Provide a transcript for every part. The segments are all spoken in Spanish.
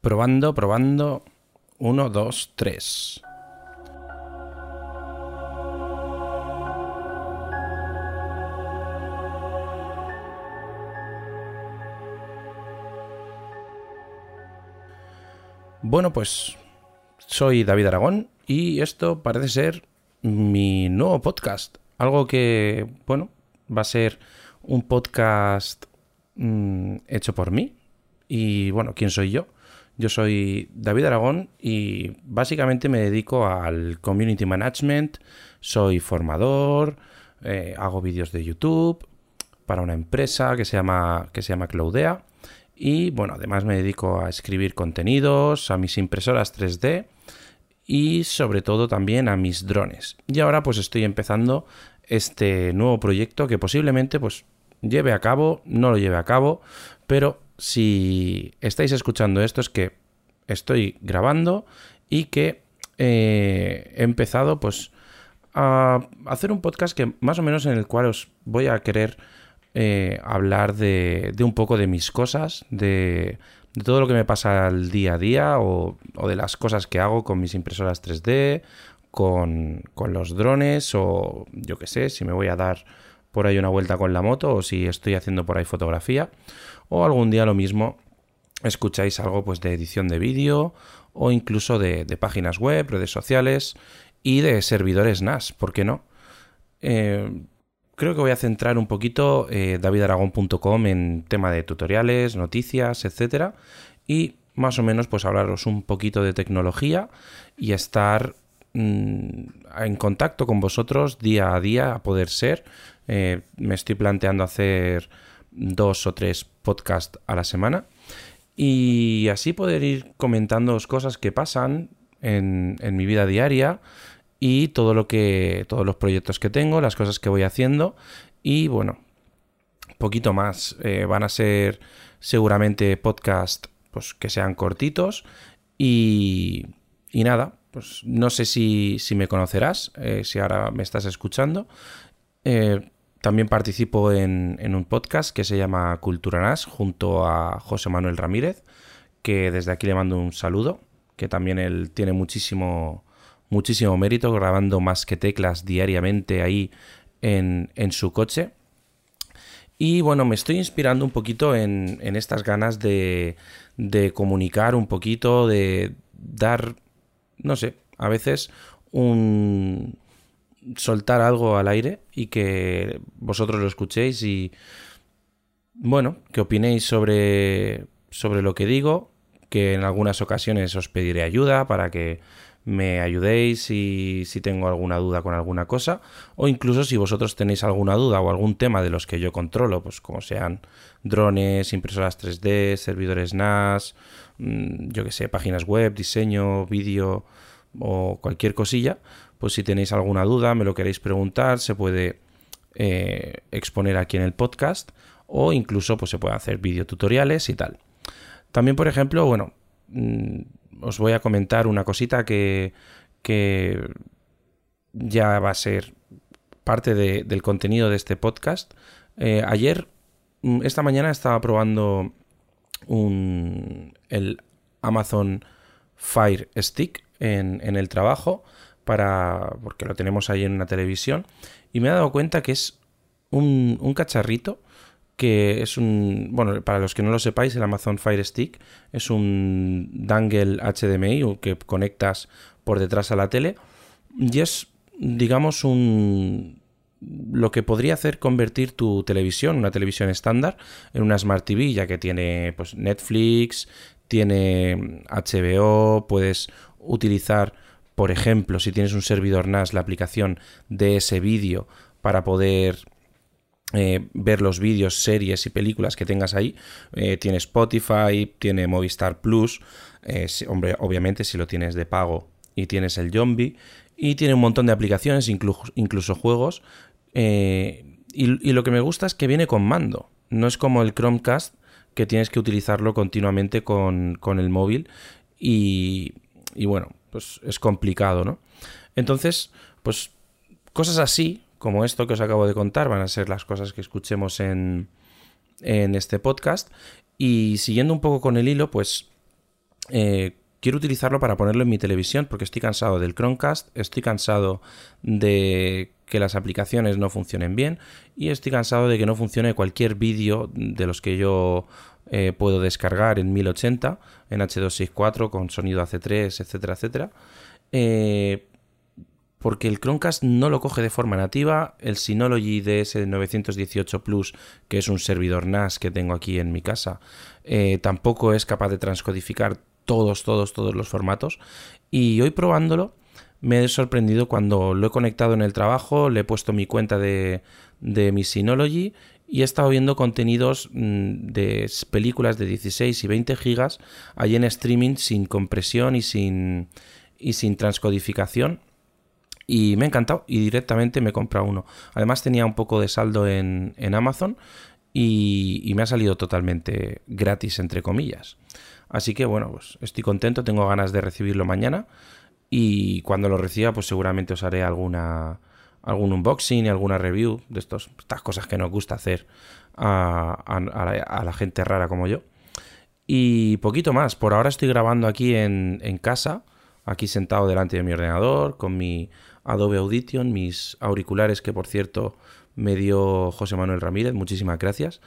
Probando, probando. Uno, dos, tres. Bueno, pues soy David Aragón y esto parece ser mi nuevo podcast. Algo que, bueno, va a ser un podcast mm, hecho por mí. Y bueno, ¿quién soy yo? Yo soy David Aragón y básicamente me dedico al community management, soy formador, eh, hago vídeos de YouTube para una empresa que se llama, que se llama Cloudea y bueno, además me dedico a escribir contenidos, a mis impresoras 3D y sobre todo también a mis drones. Y ahora pues estoy empezando este nuevo proyecto que posiblemente pues lleve a cabo, no lo lleve a cabo, pero si estáis escuchando esto es que estoy grabando y que eh, he empezado pues a hacer un podcast que más o menos en el cual os voy a querer eh, hablar de, un poco de mis cosas, de, todo lo que me pasa al día a día o, de las cosas que hago con mis impresoras 3D, con, con los drones o yo qué sé, si me voy a dar por ahí una vuelta con la moto o si estoy haciendo por ahí fotografía o algún día lo mismo escucháis algo pues de edición de vídeo o incluso de, páginas web, redes sociales y de servidores NAS, ¿por qué no? Eh, creo que voy a centrar un poquito eh, davidaragón.com en tema de tutoriales, noticias, etcétera y más o menos pues hablaros un poquito de tecnología y estar mm, en contacto con vosotros día a día a poder ser. Eh, me estoy planteando hacer dos o tres podcasts a la semana y así poder ir comentando cosas que pasan en, mi vida diaria y todo lo que todos los proyectos que tengo, las cosas que voy haciendo y bueno, poquito más. Eh, van a ser seguramente podcasts pues, que sean cortitos y, y nada, pues no sé si, si me conocerás, eh, si ahora me estás escuchando. Eh, también participo en, un podcast que se llama Cultura NAS junto a José Manuel Ramírez, que desde aquí le mando un saludo, que también él tiene muchísimo, muchísimo mérito grabando más que teclas diariamente ahí en, su coche. Y bueno, me estoy inspirando un poquito en, en estas ganas de, de comunicar un poquito, de dar, no sé, a veces un, soltar algo al aire y que vosotros lo escuchéis y bueno, que opinéis sobre, sobre lo que digo, que en algunas ocasiones os pediré ayuda para que me ayudéis si, si tengo alguna duda con alguna cosa o incluso si vosotros tenéis alguna duda o algún tema de los que yo controlo, pues como sean drones, impresoras 3D, servidores NAS, mm, yo que sé, páginas web, diseño, vídeo o cualquier cosilla, pues si tenéis alguna duda, me lo queréis preguntar, se puede eh, exponer aquí en el podcast o incluso pues se puede hacer videotutoriales y tal. También, por ejemplo, bueno, mm, os voy a comentar una cosita que, que ya va a ser parte del contenido de este podcast. Eh, ayer, mm, esta mañana estaba probando un, el Amazon Fire Stick en, el trabajo para porque lo tenemos ahí en una televisión y me he dado cuenta que es un cacharrito que es un, bueno, para los que no lo sepáis, el Amazon Fire Stick es un dangle HDMI que conectas por detrás a la tele y es, digamos, un lo que podría hacer convertir tu televisión, una televisión estándar, en una Smart TV, ya que tiene pues, Netflix, tiene HBO, puedes utilizar por ejemplo, si tienes un servidor NAS, la aplicación de ese vídeo para poder eh, ver los vídeos, series y películas que tengas ahí. Eh, tiene Spotify, tiene Movistar Plus, eh, hombre, obviamente si lo tienes de pago y tienes el Zombie, y tiene un montón de aplicaciones, incluso juegos. Y, lo que me gusta es que viene con mando, no es como el Chromecast que tienes que utilizarlo continuamente con, con el móvil. Y, y bueno, pues es complicado, ¿no? Entonces, pues cosas así, como esto que os acabo de contar, van a ser las cosas que escuchemos en, en este podcast. Y siguiendo un poco con el hilo, pues eh, quiero utilizarlo para ponerlo en mi televisión porque estoy cansado del Chromecast, estoy cansado de que las aplicaciones no funcionen bien y estoy cansado de que no funcione cualquier vídeo de los que yo eh, puedo descargar en 1080, en H264 con sonido AC3, etcétera, etcétera. Eh, porque el Chromecast no lo coge de forma nativa, el Synology DS918 Plus, que es un servidor NAS que tengo aquí en mi casa, eh, tampoco es capaz de transcodificar todos, todos, todos los formatos. Y hoy probándolo me he sorprendido cuando lo he conectado en el trabajo, le he puesto mi cuenta de, de mi Synology y he estado viendo contenidos mm, de películas de 16 y 20 gigas ahí en streaming sin compresión y sin, y sin transcodificación. Y me ha encantado y directamente me he comprado uno. Además tenía un poco de saldo en, en Amazon y, me ha salido totalmente gratis, entre comillas. Así que bueno, pues estoy contento, tengo ganas de recibirlo mañana y cuando lo reciba pues seguramente os haré alguna algún unboxing y alguna review de estos, estas cosas que nos gusta hacer a, a, la, gente rara como yo. Y poquito más, por ahora estoy grabando aquí en, en casa, aquí sentado delante de mi ordenador, con mi Adobe Audition, mis auriculares que por cierto me dio José Manuel Ramírez, muchísimas gracias.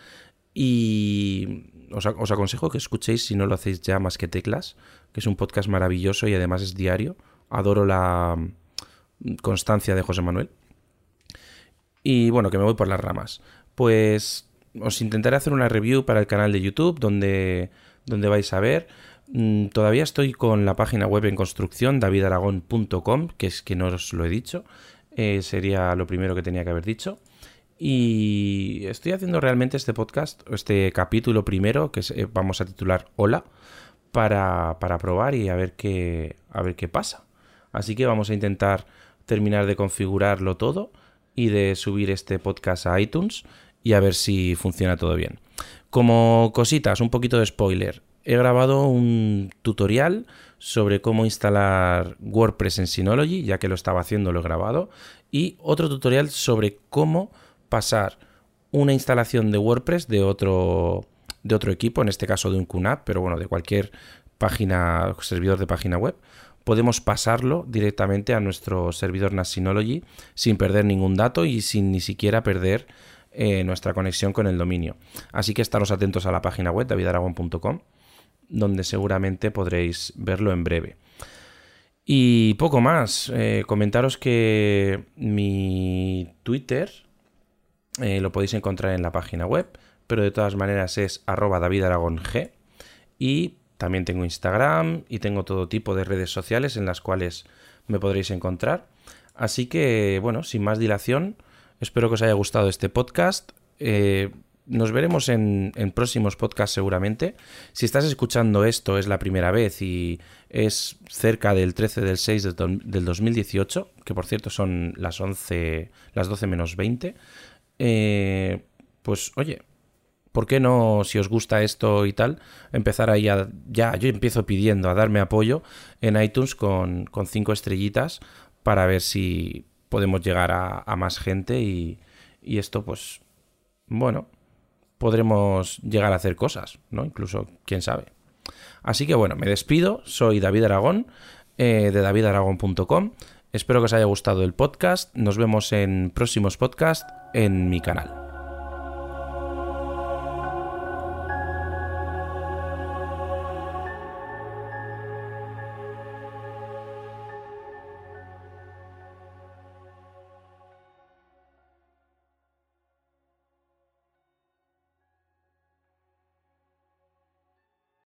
Y os, aconsejo que escuchéis, si no lo hacéis ya, más que teclas, que es un podcast maravilloso y además es diario. Adoro la mm, constancia de José Manuel. Y bueno, que me voy por las ramas. Pues os intentaré hacer una review para el canal de YouTube donde, donde vais a ver. Mm, todavía estoy con la página web en construcción, davidaragón.com, que es que no os lo he dicho. Eh, sería lo primero que tenía que haber dicho. Y estoy haciendo realmente este podcast, este capítulo primero, que eh, vamos a titular Hola, para, para probar y a ver, qué, a ver qué pasa. Así que vamos a intentar terminar de configurarlo todo y de subir este podcast a iTunes y a ver si funciona todo bien. Como cositas, un poquito de spoiler. He grabado un tutorial sobre cómo instalar WordPress en Synology, ya que lo estaba haciendo, lo he grabado, y otro tutorial sobre cómo pasar una instalación de WordPress de otro, de otro equipo, en este caso de un QNAP, pero bueno, de cualquier página, servidor de página web, podemos pasarlo directamente a nuestro servidor NAS Synology sin perder ningún dato y sin ni siquiera perder eh, nuestra conexión con el dominio. Así que estaros atentos a la página web davidaragón.com, donde seguramente podréis verlo en breve. Y poco más, eh, comentaros que mi Twitter, eh, lo podéis encontrar en la página web, pero de todas maneras es arroba G. Y también tengo Instagram y tengo todo tipo de redes sociales en las cuales me podréis encontrar. Así que, bueno, sin más dilación, espero que os haya gustado este podcast. Eh, nos veremos en, próximos podcasts seguramente. Si estás escuchando esto es la primera vez y es cerca del 13 del 6 del 2018, que por cierto son las 11, las 12 menos 20, eh, pues oye, ¿por qué no, si os gusta esto y tal, empezar ahí a, ya, yo empiezo pidiendo a darme apoyo en iTunes con, con cinco estrellitas para ver si podemos llegar a, más gente y, y, esto, pues, bueno, podremos llegar a hacer cosas, ¿no? Incluso, quién sabe. Así que bueno, me despido, soy David Aragón, eh, de davidaragón.com. Espero que os haya gustado el podcast. Nos vemos en próximos podcasts en mi canal.